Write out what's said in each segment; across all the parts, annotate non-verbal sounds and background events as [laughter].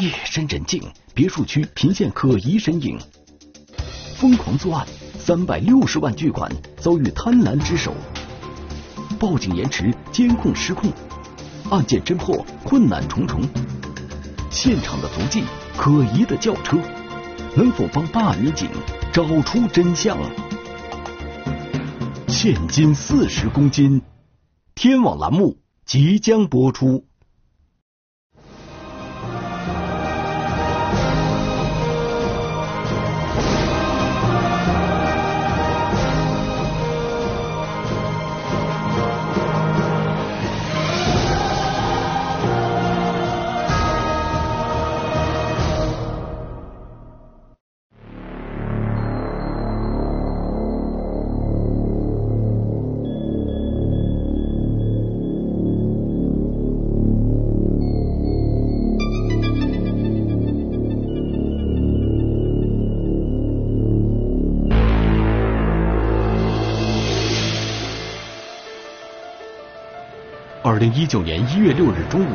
夜深人静，别墅区频现可疑身影，疯狂作案，三百六十万巨款遭遇贪婪之手，报警延迟，监控失控，案件侦破困难重重，现场的足迹，可疑的轿车，能否帮大女警找出真相？现金四十公斤，天网栏目即将播出。零一九年一月六日中午，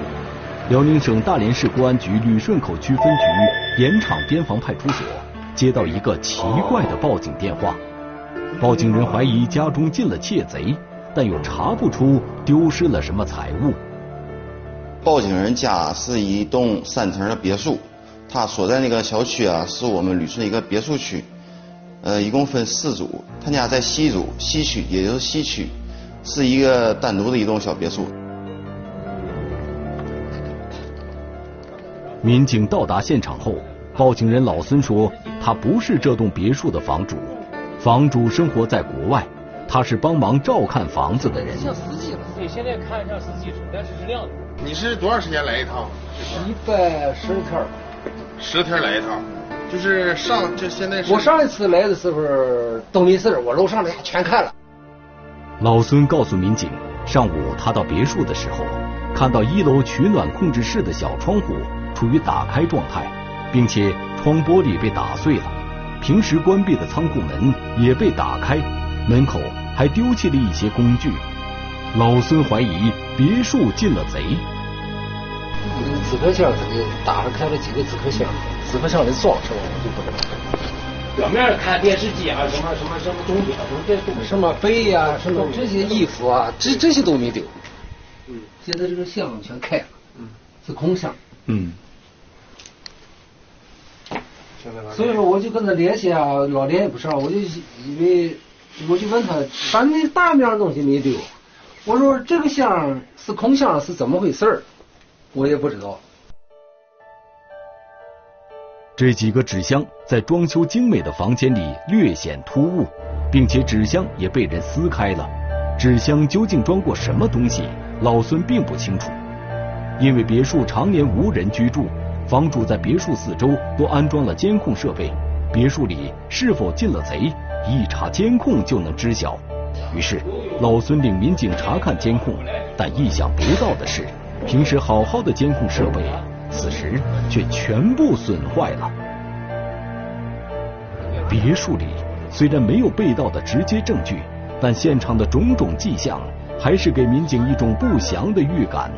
辽宁省大连市公安局旅顺口区分局盐场边防派出所接到一个奇怪的报警电话，报警人怀疑家中进了窃贼，但又查不出丢失了什么财物。报警人家是一栋三层的别墅，他所在那个小区啊，是我们旅顺一个别墅区，呃，一共分四组，他家在西组西区，也就是西区，是一个单独的一栋小别墅。民警到达现场后，报警人老孙说，他不是这栋别墅的房主，房主生活在国外，他是帮忙照看房子的人。像司机了，对，现在看像司机似的，但是是亮的。你是多长时间来一趟？一百十天十天来一趟，就是上就现在是。我上一次来的时候都没事，我楼上的全看了。老孙告诉民警，上午他到别墅的时候，看到一楼取暖控制室的小窗户。处于打开状态，并且窗玻璃被打碎了，平时关闭的仓库门也被打开，门口还丢弃了一些工具。老孙怀疑别墅进了贼。那个纸壳箱肯定打了开了几个纸壳箱，纸壳箱里装什么我就不知道。表面看电视机啊，什么什么什么钟表，什么这什么杯呀，什么这些衣服啊，这这些都没丢。嗯，现在这个箱全开了，嗯，是空箱。嗯。所以说，我就跟他联系啊，老联系不上，我就以为，我就问他，反正大面东西没丢。我说这个箱是空箱是怎么回事儿？我也不知道。这几个纸箱在装修精美的房间里略显突兀，并且纸箱也被人撕开了。纸箱究竟装过什么东西？老孙并不清楚，因为别墅常年无人居住。房主在别墅四周都安装了监控设备，别墅里是否进了贼，一查监控就能知晓。于是，老孙领民警查看监控，但意想不到的是，平时好好的监控设备，此时却全部损坏了。别墅里虽然没有被盗的直接证据，但现场的种种迹象还是给民警一种不祥的预感。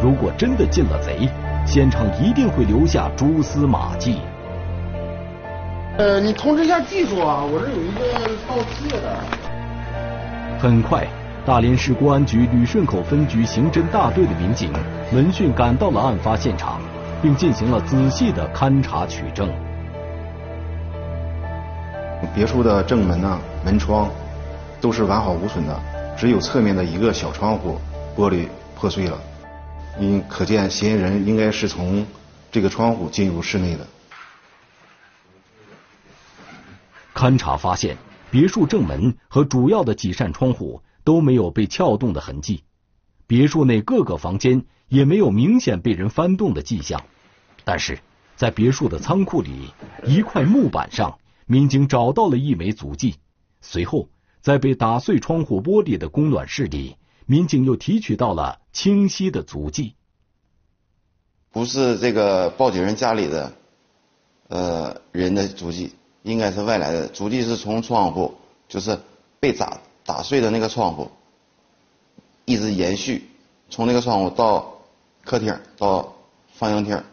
如果真的进了贼，现场一定会留下蛛丝马迹。呃，你通知一下技术啊，我这有一个盗窃的。很快，大连市公安局旅顺口分局刑侦大队的民警闻讯赶到了案发现场，并进行了仔细的勘查取证。别墅的正门呢，门窗都是完好无损的，只有侧面的一个小窗户玻璃破碎了。因可见，嫌疑人应该是从这个窗户进入室内的。勘查发现，别墅正门和主要的几扇窗户都没有被撬动的痕迹，别墅内各个房间也没有明显被人翻动的迹象。但是，在别墅的仓库里，一块木板上，民警找到了一枚足迹。随后，在被打碎窗户玻璃的供暖室里。民警又提取到了清晰的足迹，不是这个报警人家里的呃人的足迹，应该是外来的足迹，是从窗户，就是被砸打碎的那个窗户，一直延续，从那个窗户到客厅到放映厅。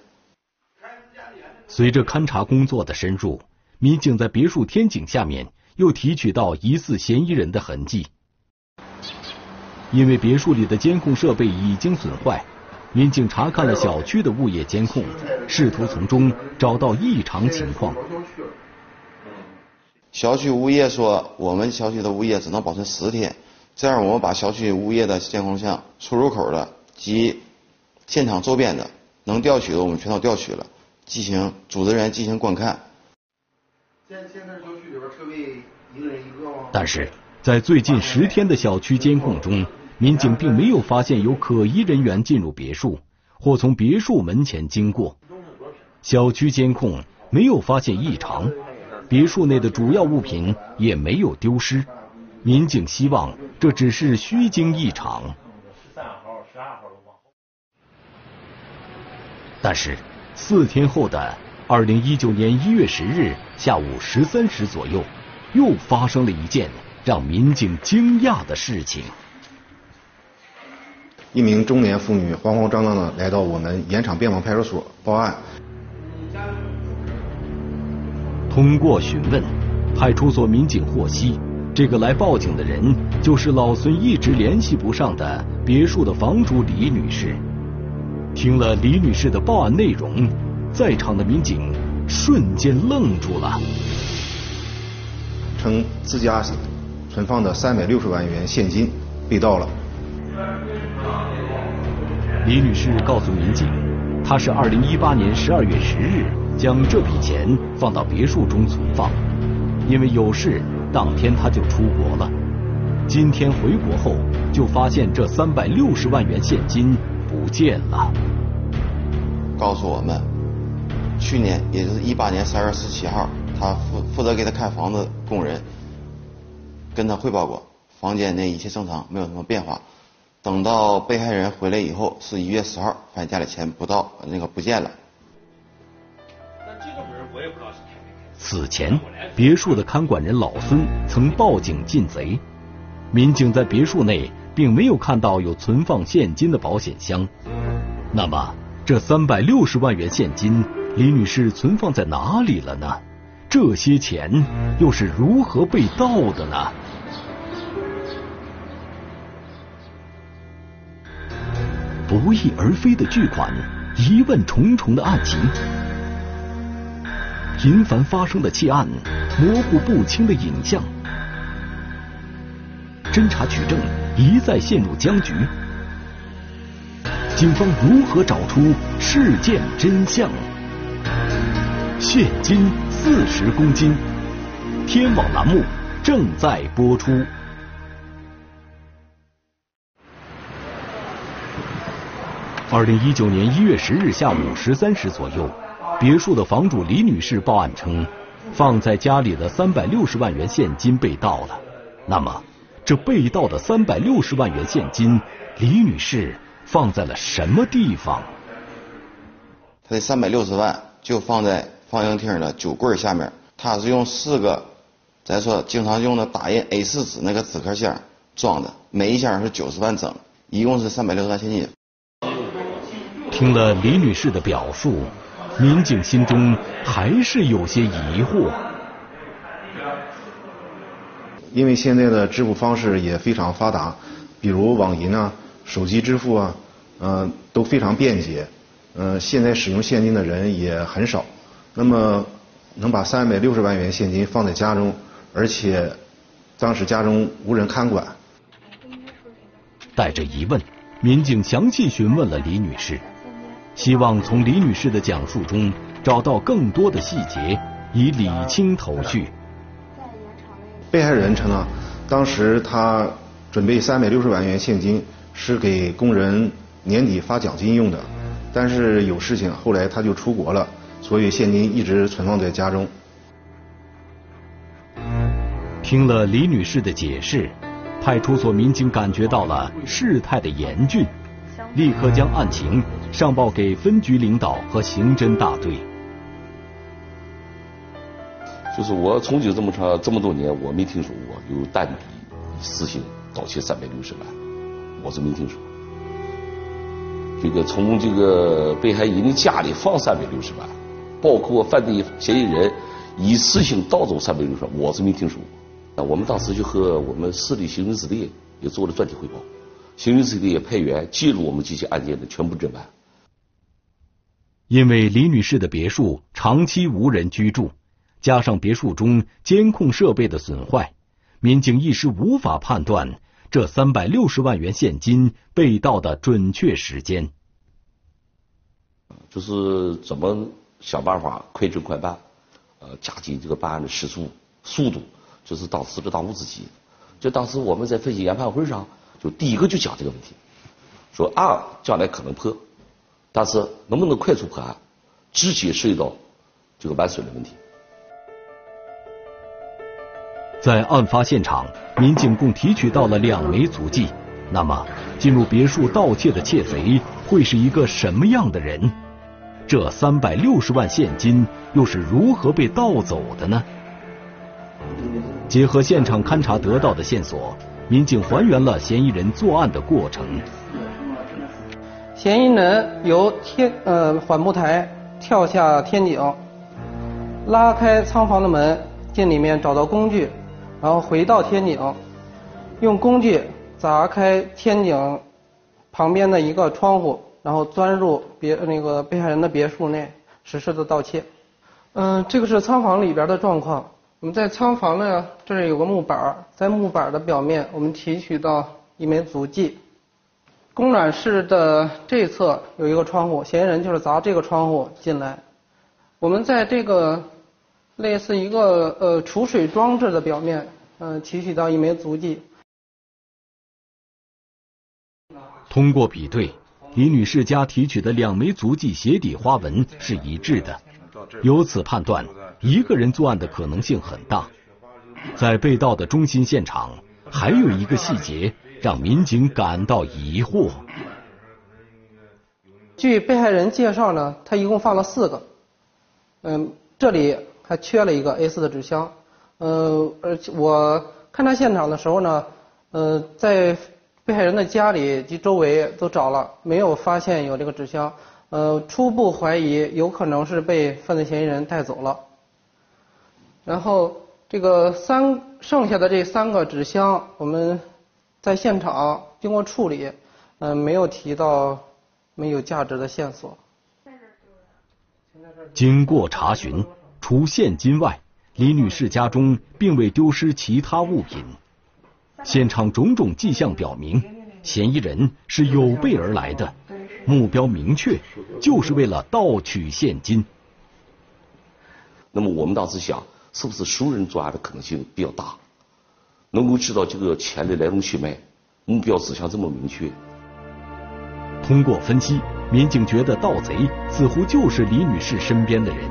随着勘查工作的深入，民警在别墅天井下面又提取到疑似嫌疑人的痕迹。因为别墅里的监控设备已经损坏，民警查看了小区的物业监控，试图从中找到异常情况。小区物业说，我们小区的物业只能保存十天。这样，我们把小区物业的监控像、出入口的及现场周边的能调取的，我们全都调取了，进行组织人员进行观看。现现在小区里边车位一个人一个吗？但是在最近十天的小区监控中，民警并没有发现有可疑人员进入别墅或从别墅门前经过。小区监控没有发现异常，别墅内的主要物品也没有丢失。民警希望这只是虚惊一场。但是四天后的二零一九年一月十日下午十三时左右，又发生了一件让民警惊讶的事情。一名中年妇女慌慌张张的来到我们盐场边防派出所报案。通过询问，派出所民警获悉。这个来报警的人就是老孙一直联系不上的别墅的房主李女士。听了李女士的报案内容，在场的民警瞬间愣住了。称自家存放的三百六十万元现金被盗了。李女士告诉民警，她是二零一八年十二月十日将这笔钱放到别墅中存放，因为有事。当天她就出国了，今天回国后就发现这三百六十万元现金不见了。告诉我们，去年也就是一八年三月十七号，他负负责给他看房子工人跟他汇报过，房间内一切正常，没有什么变化。等到被害人回来以后，是一月十号，发现家里钱不到，那个不见了。那这个门我也不知道是开没开。此前。别墅的看管人老孙曾报警进贼，民警在别墅内并没有看到有存放现金的保险箱。那么，这三百六十万元现金，李女士存放在哪里了呢？这些钱又是如何被盗的呢？不翼而飞的巨款，疑问重重的案情。频繁发生的窃案，模糊不清的影像，侦查取证一再陷入僵局。警方如何找出事件真相？现金四十公斤，天网栏目正在播出。二零一九年一月十日下午十三时左右。别墅的房主李女士报案称，放在家里的三百六十万元现金被盗了。那么，这被盗的三百六十万元现金，李女士放在了什么地方？她的三百六十万就放在放映厅的酒柜下面。她是用四个，咱说经常用的打印 A 四纸那个纸壳箱装的，每一箱是九十万整，一共是三百六十万现金。听了李女士的表述。民警心中还是有些疑惑，因为现在的支付方式也非常发达，比如网银啊、手机支付啊，嗯，都非常便捷。嗯，现在使用现金的人也很少。那么，能把三百六十万元现金放在家中，而且当时家中无人看管。带着疑问，民警详细询问了李女士。希望从李女士的讲述中找到更多的细节，以理清头绪。被害人称啊，当时他准备三百六十万元现金是给工人年底发奖金用的，但是有事情，后来他就出国了，所以现金一直存放在家中。听了李女士的解释，派出所民警感觉到了事态的严峻。立刻将案情上报给分局领导和刑侦大队。就是我从警这么长这么多年，我没听说过有单笔私刑盗窃三百六十万，我是没听说。这个从这个被害人的家里放三百六十万，包括犯罪嫌疑人一次性盗走三百六十万，我是没听说过。那我们当时就和我们市里刑侦支队也做了专题汇报，刑侦支队也派员记录我们这些案件的全部侦办。因为李女士的别墅长期无人居住，加上别墅中监控设备的损坏，民警一时无法判断这三百六十万元现金被盗的准确时间。就是怎么想办法快侦快办，呃，加紧这个办案的时速速度，就是当时的当务之急。就当时我们在分析研判会上，就第一个就讲这个问题，说案将来可能破。但是能不能快速破案，直接涉及到这个完损的问题。在案发现场，民警共提取到了两枚足迹。那么，进入别墅盗窃的窃贼会是一个什么样的人？这三百六十万现金又是如何被盗走的呢？结合现场勘查得到的线索，民警还原了嫌疑人作案的过程。嫌疑人由天呃缓步台跳下天井，拉开仓房的门，进里面找到工具，然后回到天井，用工具砸开天井旁边的一个窗户，然后钻入别那个被害人的别墅内实施的盗窃。嗯，这个是仓房里边的状况。我们在仓房呢，这里有个木板，在木板的表面，我们提取到一枚足迹。供暖室的这侧有一个窗户，嫌疑人就是砸这个窗户进来。我们在这个类似一个呃储水装置的表面，嗯，提取到一枚足迹。通过比对，李女士家提取的两枚足迹鞋底花纹是一致的，由此判断一个人作案的可能性很大。在被盗的中心现场，还有一个细节。让民警感到疑惑。据被害人介绍呢，他一共放了四个，嗯，这里还缺了一个 A4 的纸箱，呃，而且我勘查现场的时候呢，呃，在被害人的家里及周围都找了，没有发现有这个纸箱，呃，初步怀疑有可能是被犯罪嫌疑人带走了。然后这个三剩下的这三个纸箱，我们。在现场经过处理，嗯，没有提到没有价值的线索。经过查询，除现金外，李女士家中并未丢失其他物品。现场种种迹象表明，嫌疑人是有备而来的，目标明确，就是为了盗取现金。那么我们当时想，是不是熟人作案的可能性比较大？能够知道这个钱的来龙去脉，目标指向这么明确。通过分析，民警觉得盗贼似乎就是李女士身边的人。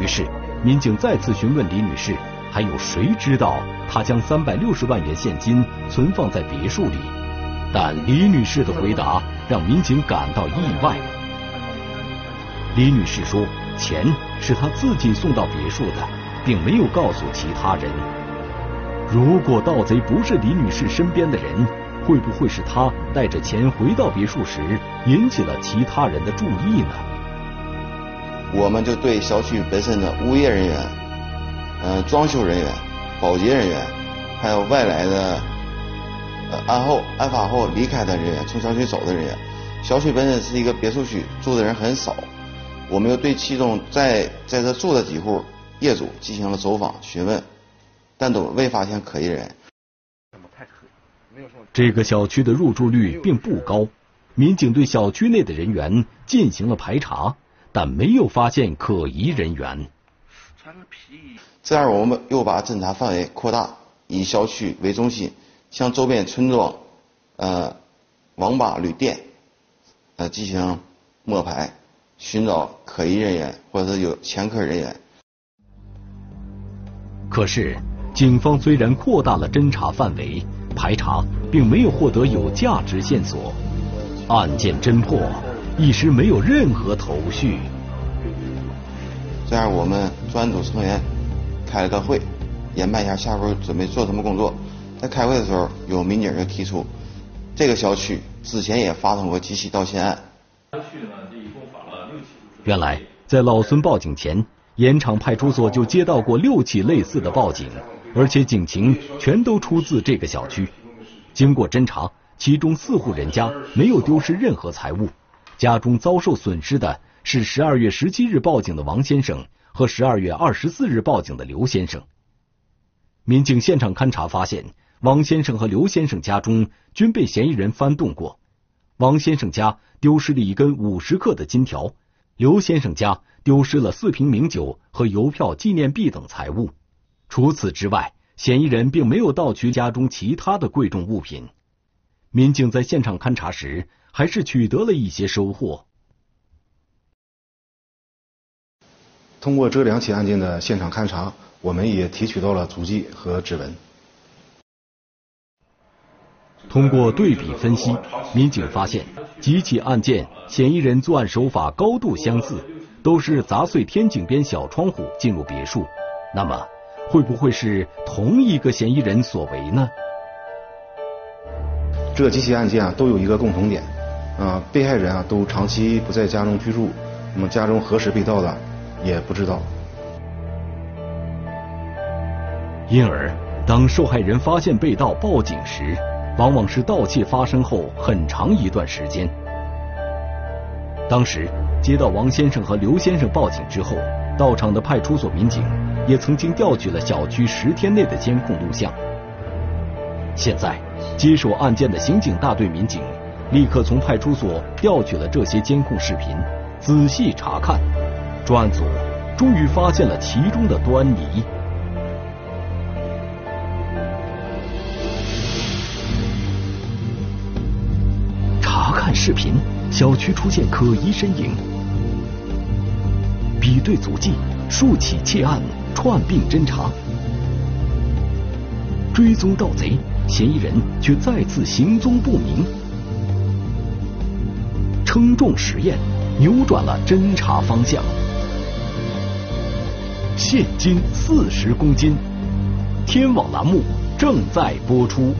于是，民警再次询问李女士，还有谁知道她将三百六十万元现金存放在别墅里？但李女士的回答让民警感到意外。李女士说，钱是她自己送到别墅的，并没有告诉其他人。如果盗贼不是李女士身边的人，会不会是他带着钱回到别墅时引起了其他人的注意呢？我们就对小区本身的物业人员、嗯装修人员、保洁人员，还有外来的呃案后案发后离开的人员、从小区走的人员，小区本身是一个别墅区，住的人很少，我们又对其中在在这住的几户业主进行了走访询问。但都未发现可疑人。这个小区的入住率并不高，民警对小区内的人员进行了排查，但没有发现可疑人员。这样，我们又把侦查范围扩大，以小区为中心，向周边村庄、呃网吧、旅店呃进行摸排，寻找可疑人员或者是有前科人员。可是。警方虽然扩大了侦查范围，排查并没有获得有价值线索，案件侦破一时没有任何头绪。这样，我们专案组成员开了个会，研判一下下步准备做什么工作。在开会的时候，有民警就提出，这个小区之前也发生过几起盗窃案。原来，在老孙报警前，盐场派出所就接到过六起类似的报警，而且警情全都出自这个小区。经过侦查，其中四户人家没有丢失任何财物，家中遭受损失的是十二月十七日报警的王先生和十二月二十四日报警的刘先生。民警现场勘查发现，王先生和刘先生家中均被嫌疑人翻动过。王先生家丢失了一根五十克的金条，刘先生家。丢失了四瓶名酒和邮票、纪念币等财物。除此之外，嫌疑人并没有盗取家中其他的贵重物品。民警在现场勘查时，还是取得了一些收获。通过这两起案件的现场勘查，我们也提取到了足迹和指纹。通过对比分析，民警发现几起案件嫌疑人作案手法高度相似。都是砸碎天井边小窗户进入别墅，那么会不会是同一个嫌疑人所为呢？这几起案件啊都有一个共同点，啊被害人啊都长期不在家中居住，那么家中何时被盗的也不知道。因而，当受害人发现被盗报警时，往往是盗窃发生后很长一段时间。当时。接到王先生和刘先生报警之后，到场的派出所民警也曾经调取了小区十天内的监控录像。现在，接手案件的刑警大队民警立刻从派出所调取了这些监控视频，仔细查看。专案组终于发现了其中的端倪。视频，小区出现可疑身影。比对足迹，数起窃案串并侦查，追踪盗贼，嫌疑人却再次行踪不明。称重实验扭转了侦查方向，现金四十公斤。天网栏目正在播出。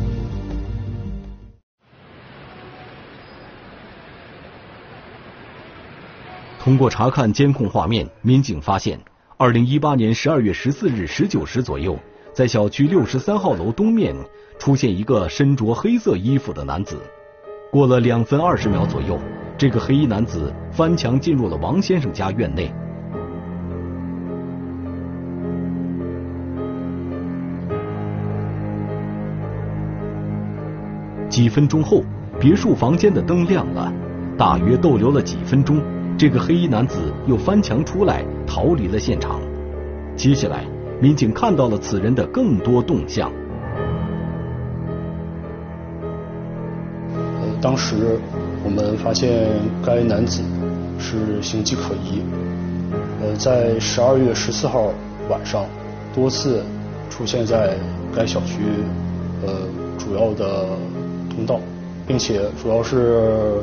通过查看监控画面，民警发现，二零一八年十二月十四日十九时左右，在小区六十三号楼东面出现一个身着黑色衣服的男子。过了两分二十秒左右，这个黑衣男子翻墙进入了王先生家院内。几分钟后，别墅房间的灯亮了，大约逗留了几分钟。这个黑衣男子又翻墙出来，逃离了现场。接下来，民警看到了此人的更多动向。呃，当时我们发现该男子是形迹可疑。呃，在十二月十四号晚上，多次出现在该小区呃主要的通道，并且主要是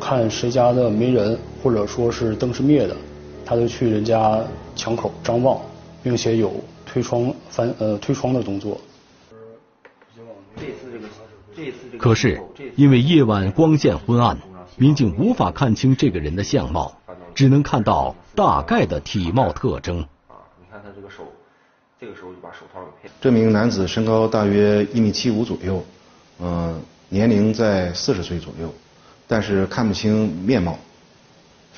看谁家的没人。或者说是灯是灭的，他就去人家墙口张望，并且有推窗翻呃推窗的动作。可是因为夜晚光线昏暗，民警无法看清这个人的相貌，只能看到大概的体貌特征。啊，你看他这个手，这个时候就把手套给骗。这名男子身高大约一米七五左右，嗯，年龄在四十岁左右，但是看不清面貌。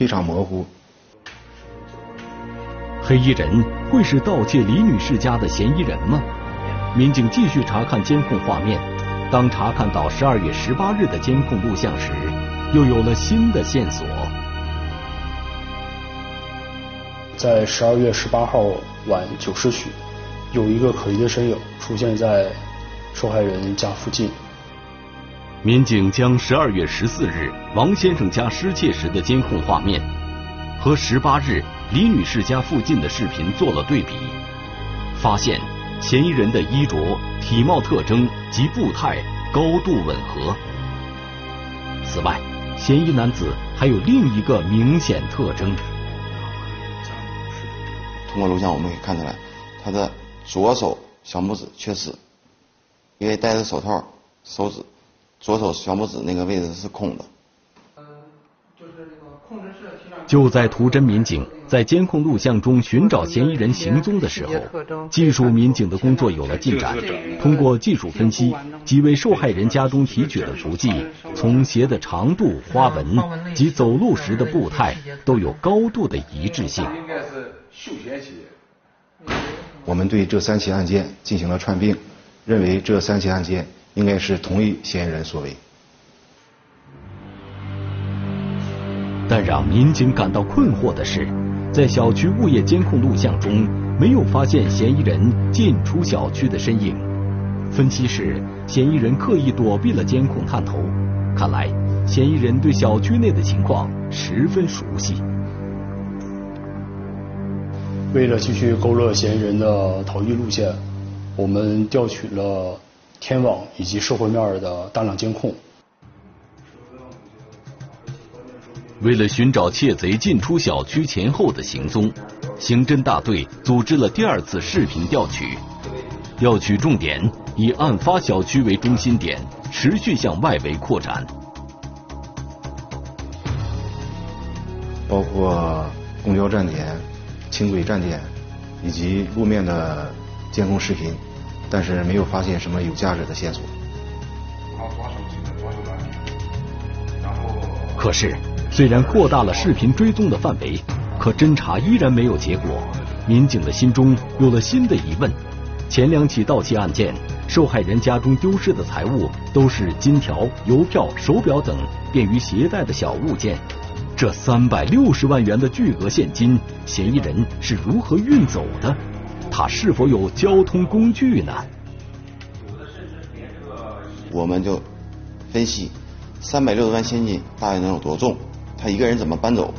非常模糊。黑衣人会是盗窃李女士家的嫌疑人吗？民警继续查看监控画面，当查看到十二月十八日的监控录像时，又有了新的线索。在十二月十八号晚九时许，有一个可疑的身影出现在受害人家附近。民警将十二月十四日王先生家失窃时的监控画面和十八日李女士家附近的视频做了对比，发现嫌疑人的衣着、体貌特征及步态高度吻合。此外，嫌疑男子还有另一个明显特征。通过录像我们可以看出来，他的左手小拇指缺失，因为戴着手套，手指。左手小拇指那个位置是空的。嗯，就是那个控制室就在图侦民警在监控录像中寻找嫌疑人行踪的时候，技术民警的工作有了进展。通过技术分析，几位受害人家中提取的足迹，从鞋的长度、花纹及走路时的步态都有高度的一致性。应该是休闲鞋。我们对这三起案件进行了串并，认为这三起案件应该是同一嫌疑人所为。但让民警感到困惑的是，在小区物业监控录像中没有发现嫌疑人进出小区的身影。分析是，嫌疑人刻意躲避了监控探头。看来，嫌疑人对小区内的情况十分熟悉。为了继续勾勒嫌疑人的逃逸路线，我们调取了天网以及社会面的大量监控。为了寻找窃贼进出小区前后的行踪，刑侦大队组织了第二次视频调取。调取重点以案发小区为中心点，持续向外围扩展，包括公交站点、轻轨站点以及路面的监控视频，但是没有发现什么有价值的线索。可是。虽然扩大了视频追踪的范围，可侦查依然没有结果。民警的心中有了新的疑问：前两起盗窃案件，受害人家中丢失的财物都是金条、邮票、手表等便于携带的小物件，这三百六十万元的巨额现金，嫌疑人是如何运走的？他是否有交通工具呢？我们就分析，三百六十万现金大约能有多重？他一个人怎么搬走？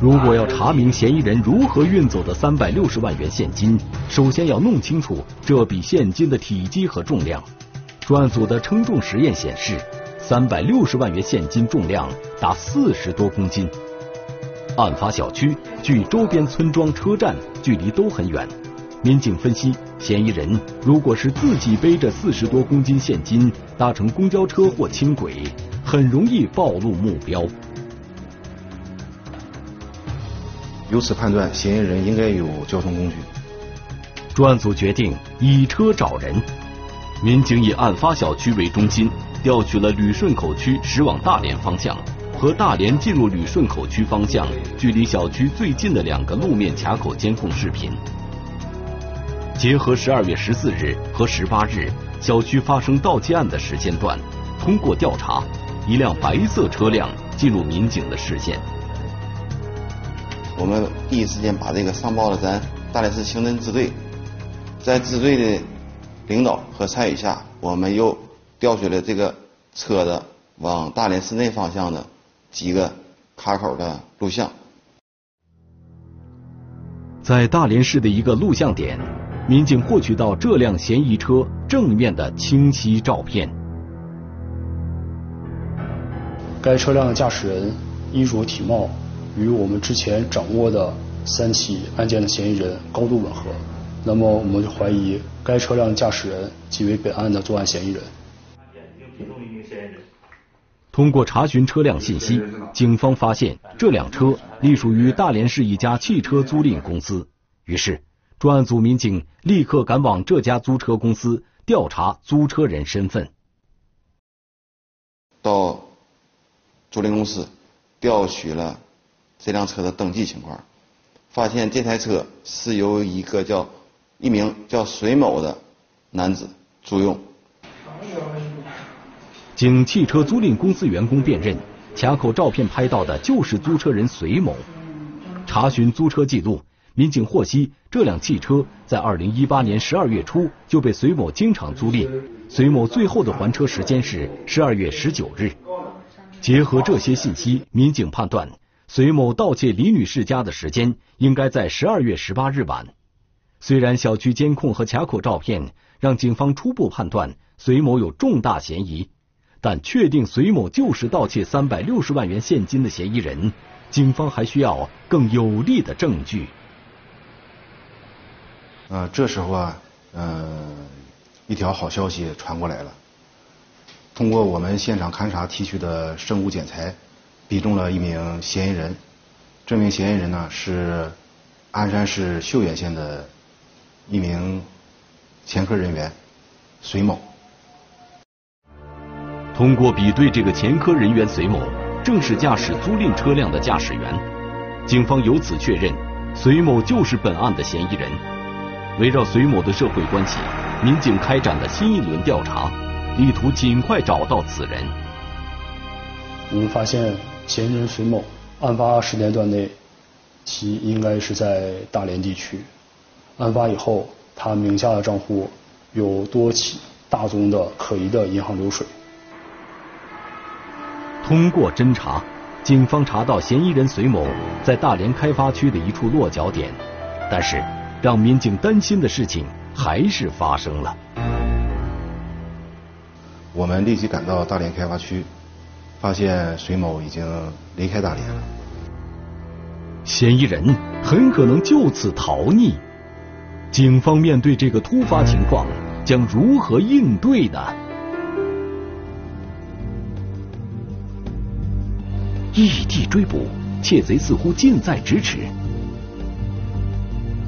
如果要查明嫌疑人如何运走的三百六十万元现金，首先要弄清楚这笔现金的体积和重量。专案组的称重实验显示，三百六十万元现金重量达四十多公斤。案发小区距周边村庄、车站距离都很远，民警分析，嫌疑人如果是自己背着四十多公斤现金搭乘公交车或轻轨。很容易暴露目标。由此判断，嫌疑人应该有交通工具。专案组决定以车找人，民警以案发小区为中心，调取了旅顺口区驶往大连方向和大连进入旅顺口区方向距离小区最近的两个路面卡口监控视频。结合十二月十四日和十八日小区发生盗窃案的时间段，通过调查。一辆白色车辆进入民警的视线。我们第一时间把这个上报了咱大连市刑侦支队，在支队的领导和参与下，我们又调取了这个车的往大连市内方向的几个卡口的录像。在大连市的一个录像点，民警获取到这辆嫌疑车正面的清晰照片。该车辆的驾驶人衣着体貌与我们之前掌握的三起案件的嫌疑人高度吻合，那么我们就怀疑该车辆驾驶人即为本案的作案嫌疑人。通过查询车辆信息，警方发现这辆车隶属于大连市一家汽车租赁公司，于是专案组民警立刻赶往这家租车公司调查租车人身份。到。租赁公司调取了这辆车的登记情况，发现这台车是由一个叫一名叫隋某的男子租用。经汽车租赁公司员工辨认，卡口照片拍到的就是租车人隋某。查询租车记录，民警获悉这辆汽车在二零一八年十二月初就被隋某经常租赁，隋某最后的还车时间是十二月十九日。结合这些信息，民警判断隋某盗窃李女士家的时间应该在十二月十八日晚。虽然小区监控和卡口照片让警方初步判断隋某有重大嫌疑，但确定隋某就是盗窃三百六十万元现金的嫌疑人，警方还需要更有力的证据。呃，这时候啊，呃，一条好消息传过来了。通过我们现场勘查提取的生物检材，比中了一名嫌疑人。这名嫌疑人呢是鞍山市岫源县的一名前科人员隋某。通过比对，这个前科人员隋某正是驾驶租赁车辆的驾驶员。警方由此确认，隋某就是本案的嫌疑人。围绕隋某的社会关系，民警开展了新一轮调查，力图尽快找到此人。我们发现，嫌疑人隋某案发时间段内，其应该是在大连地区。案发以后，他名下的账户有多起大宗的可疑的银行流水。通过侦查，警方查到嫌疑人隋某在大连开发区的一处落脚点，但是让民警担心的事情还是发生了。我们立即赶到大连开发区，发现隋某已经离开大连了。嫌疑人很可能就此逃匿，警方面对这个突发情况将如何应对呢？异地追捕，窃贼似乎近在咫尺。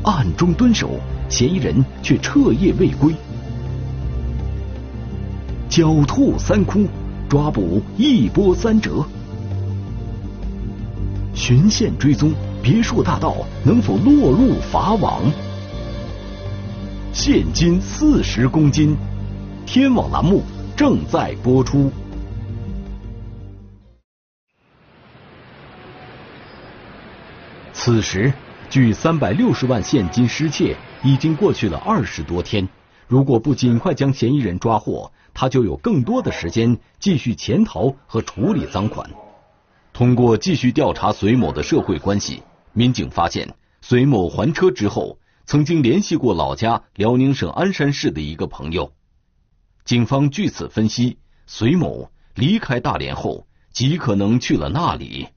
暗中蹲守，嫌疑人却彻夜未归。狡兔三窟，抓捕一波三折。循线追踪，别墅大盗能否落入法网？现金四十公斤，天网栏目正在播出。此时，距三百六十万现金失窃已经过去了二十多天。如果不尽快将嫌疑人抓获，他就有更多的时间继续潜逃和处理赃款。通过继续调查隋某的社会关系，民警发现隋某还车之后，曾经联系过老家辽宁省鞍山市的一个朋友。警方据此分析，隋某离开大连后，极可能去了那里。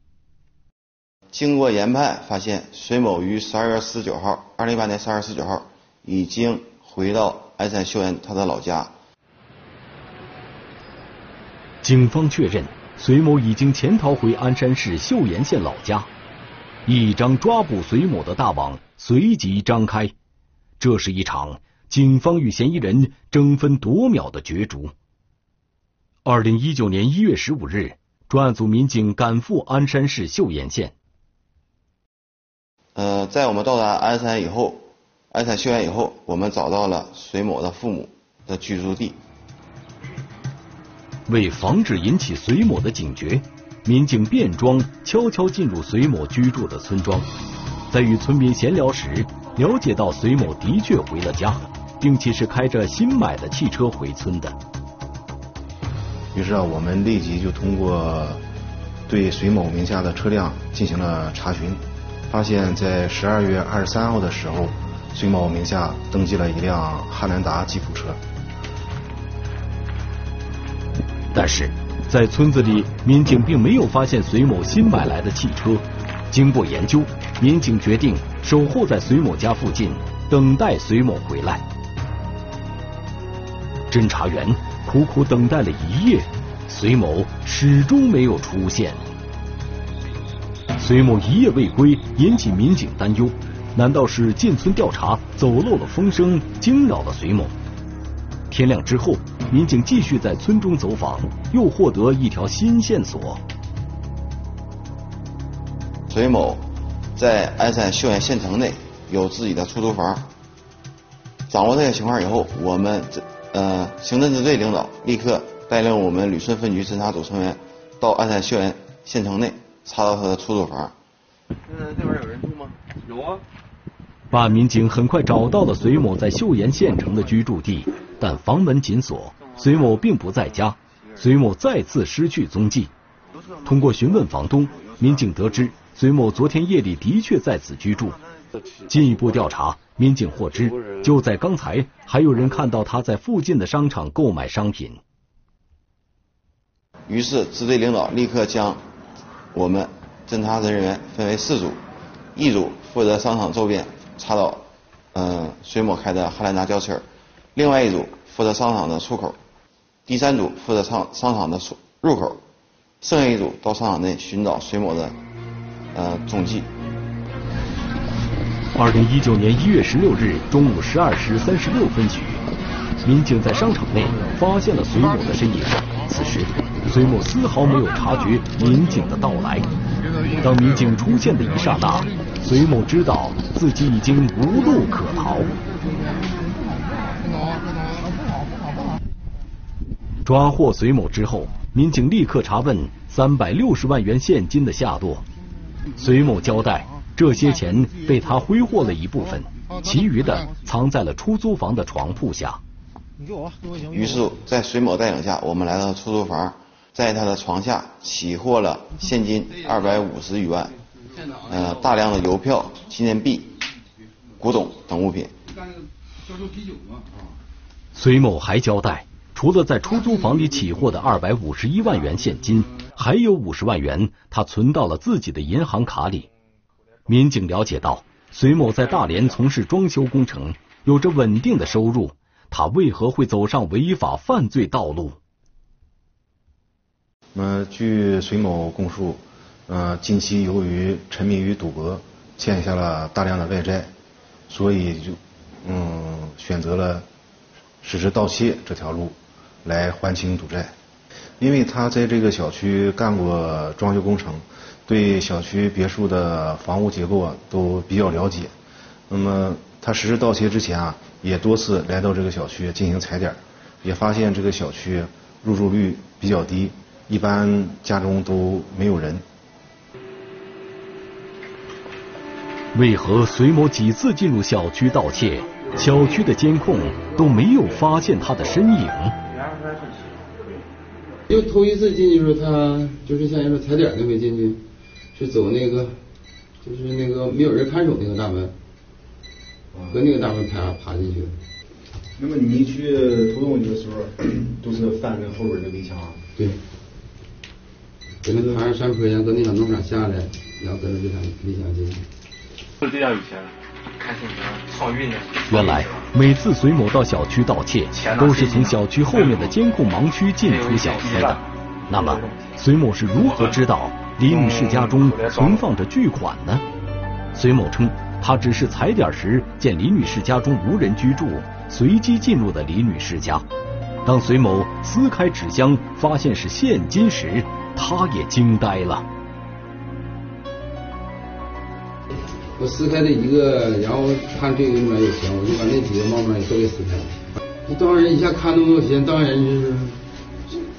经过研判，发现隋某于十二月十九号，二零一八年十二月十九号已经回到鞍山岫岩他的老家。警方确认，隋某已经潜逃回鞍山市岫岩县老家，一张抓捕隋某的大网随即张开。这是一场警方与嫌疑人争分夺秒的角逐。二零一九年一月十五日，专案组民警赶赴鞍山市岫岩县。呃，在我们到达鞍山以后，鞍山岫源以后，我们找到了隋某的父母的居住地。为防止引起隋某的警觉，民警便装悄悄进入隋某居住的村庄，在与村民闲聊时，了解到隋某的确回了家，并且是开着新买的汽车回村的。于是啊，我们立即就通过对隋某名下的车辆进行了查询。发现，在十二月二十三号的时候，隋某名下登记了一辆汉兰达吉普车。但是，在村子里，民警并没有发现隋某新买来的汽车。经过研究，民警决定守候在隋某家附近，等待隋某回来。侦查员苦苦等待了一夜，隋某始终没有出现。隋某一夜未归，引起民警担忧。难道是进村调查走漏了风声，惊扰了隋某？天亮之后，民警继续在村中走访，又获得一条新线索。隋某在鞍山岫源县城内有自己的出租房。掌握这个情况以后，我们这呃刑侦支队领导立刻带领我们旅顺分局侦查组成员到鞍山岫源县城内。查到他的出租房。嗯，那边有人住吗？有啊。办案民警很快找到了隋某在岫岩县城的居住地，但房门紧锁，隋某并不在家。隋某再次失去踪迹。通过询问房东，民警得知隋某昨天夜里的确在此居住。进一步调查，民警获知，就在刚才，还有人看到他在附近的商场购买商品。于是，支队领导立刻将。我们侦查人员分为四组，一组负责商场周边查找，嗯，隋某开的汉兰达轿车；另外一组负责商场的出口；第三组负责商商场的出入口；剩下一组到商场内寻找隋某的呃踪迹。二零一九年一月十六日中午十二时三十六分许，民警在商场内发现了隋某的身影。此时，隋某丝毫没有察觉民警的到来。当民警出现的一刹那，隋某知道自己已经无路可逃。抓获隋某之后，民警立刻查问三百六十万元现金的下落。隋某交代。这些钱被他挥霍了一部分，其余的藏在了出租房的床铺下。于是，在隋某带领下，我们来到出租房，在他的床下起获了现金二百五十余万，呃，大量的邮票、纪念币、古董等物品。隋某还交代，除了在出租房里起获的二百五十一万元现金，还有五十万元他存到了自己的银行卡里。民警了解到，隋某在大连从事装修工程，有着稳定的收入，他为何会走上违法犯罪道路？那么据隋某供述，呃，近期由于沉迷于赌博，欠下了大量的外债，所以就嗯选择了实施盗窃这条路来还清赌债。因为他在这个小区干过装修工程。对小区别墅的房屋结构啊都比较了解，那么他实施盗窃之前啊，也多次来到这个小区进行踩点，也发现这个小区入住率比较低，一般家中都没有人。为何隋某几次进入小区盗窃，小区的监控都没有发现他的身影？就头一次进去时候，他就是像你说踩点那回进去。是走那个，就是那个没有人看守那个大门，搁那个大门爬爬进去的。那么你去偷东西的时候，[clears throat] 都是翻那后边的围墙？对。搁那爬上山坡上，搁那小弄上下来，然后搁那围墙围墙进。是这样以前，开什么漕运的。原来每次隋某到小区盗窃，都是从小区后面的监控盲区进出小区的。那么，隋某是如何知道？李女士家中存放着巨款呢。隋某称，他只是踩点时见李女士家中无人居住，随机进入的李女士家。当隋某撕开纸箱，发现是现金时，他也惊呆了。我撕开这一个，然后看这个里面有钱，我就把那几个慢慢也都给撕开了。你当然一下看那么多钱，当然就是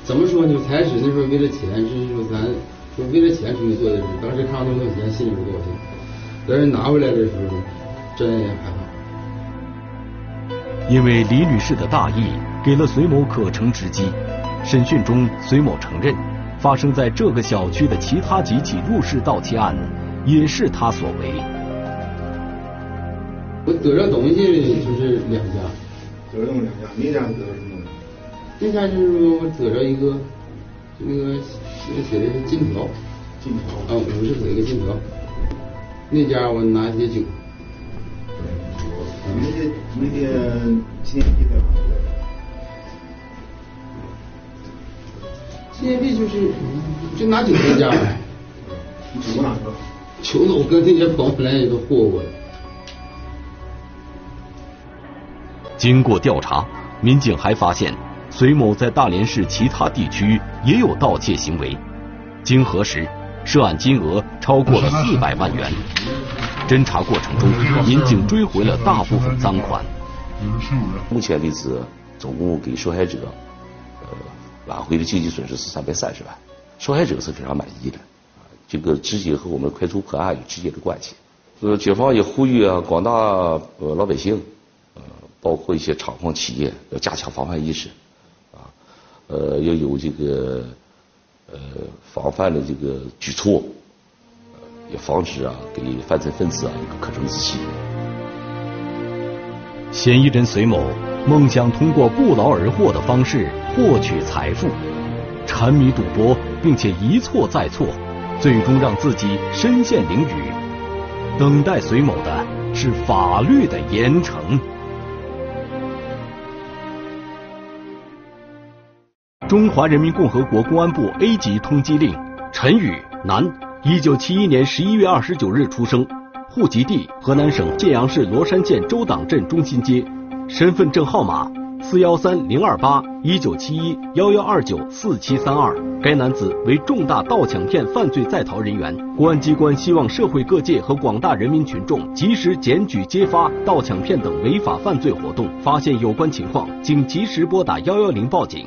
怎么说呢？开始那时候为了钱，就是说咱。就为了钱出去做的事，当时看到那么多钱，心里不高兴。但是拿回来的时候，真害怕。因为李女士的大意，给了隋某可乘之机。审讯中，隋某承认，发生在这个小区的其他几起入室盗窃案，也是他所为。我得着东西就是两家，得着两家，那家得着什么？那家就是说我得着一个，那个。那写的是金条，金条，啊，五十块一个金条。那家我拿些酒。那些那些纪念币在哪？纪念币就是就拿酒那家。酒哪个？酒我跟那些朋友来也都货过。经过调查，民警还发现。隋某在大连市其他地区也有盗窃行为，经核实，涉案金额超过了 [laughs] 四百万元。侦查过程中，民警追回了大部分赃款。目前为止，总共给受害者呃挽回的经济损失是三百三十万，受害者是非常满意的。这个直接和我们快速破案有直接的关系。呃，警方也呼吁啊广大呃老百姓，呃，包括一些厂矿企业要加强防范意识。啊呃，要有这个呃防范的这个举措，呃也防止啊给犯罪分子啊一个可乘之机。嫌疑人隋某梦想通过不劳而获的方式获取财富，沉迷赌博，并且一错再错，最终让自己身陷囹圄。等待隋某的是法律的严惩。中华人民共和国公安部 A 级通缉令：陈宇，男，一九七一年十一月二十九日出生，户籍地河南省解阳市罗山县周党镇中心街，身份证号码。四幺三零二八一九七一幺幺二九四七三二，该男子为重大盗抢骗犯罪在逃人员。公安机关希望社会各界和广大人民群众及时检举揭发盗抢骗等违法犯罪活动，发现有关情况，请及时拨打幺幺零报警。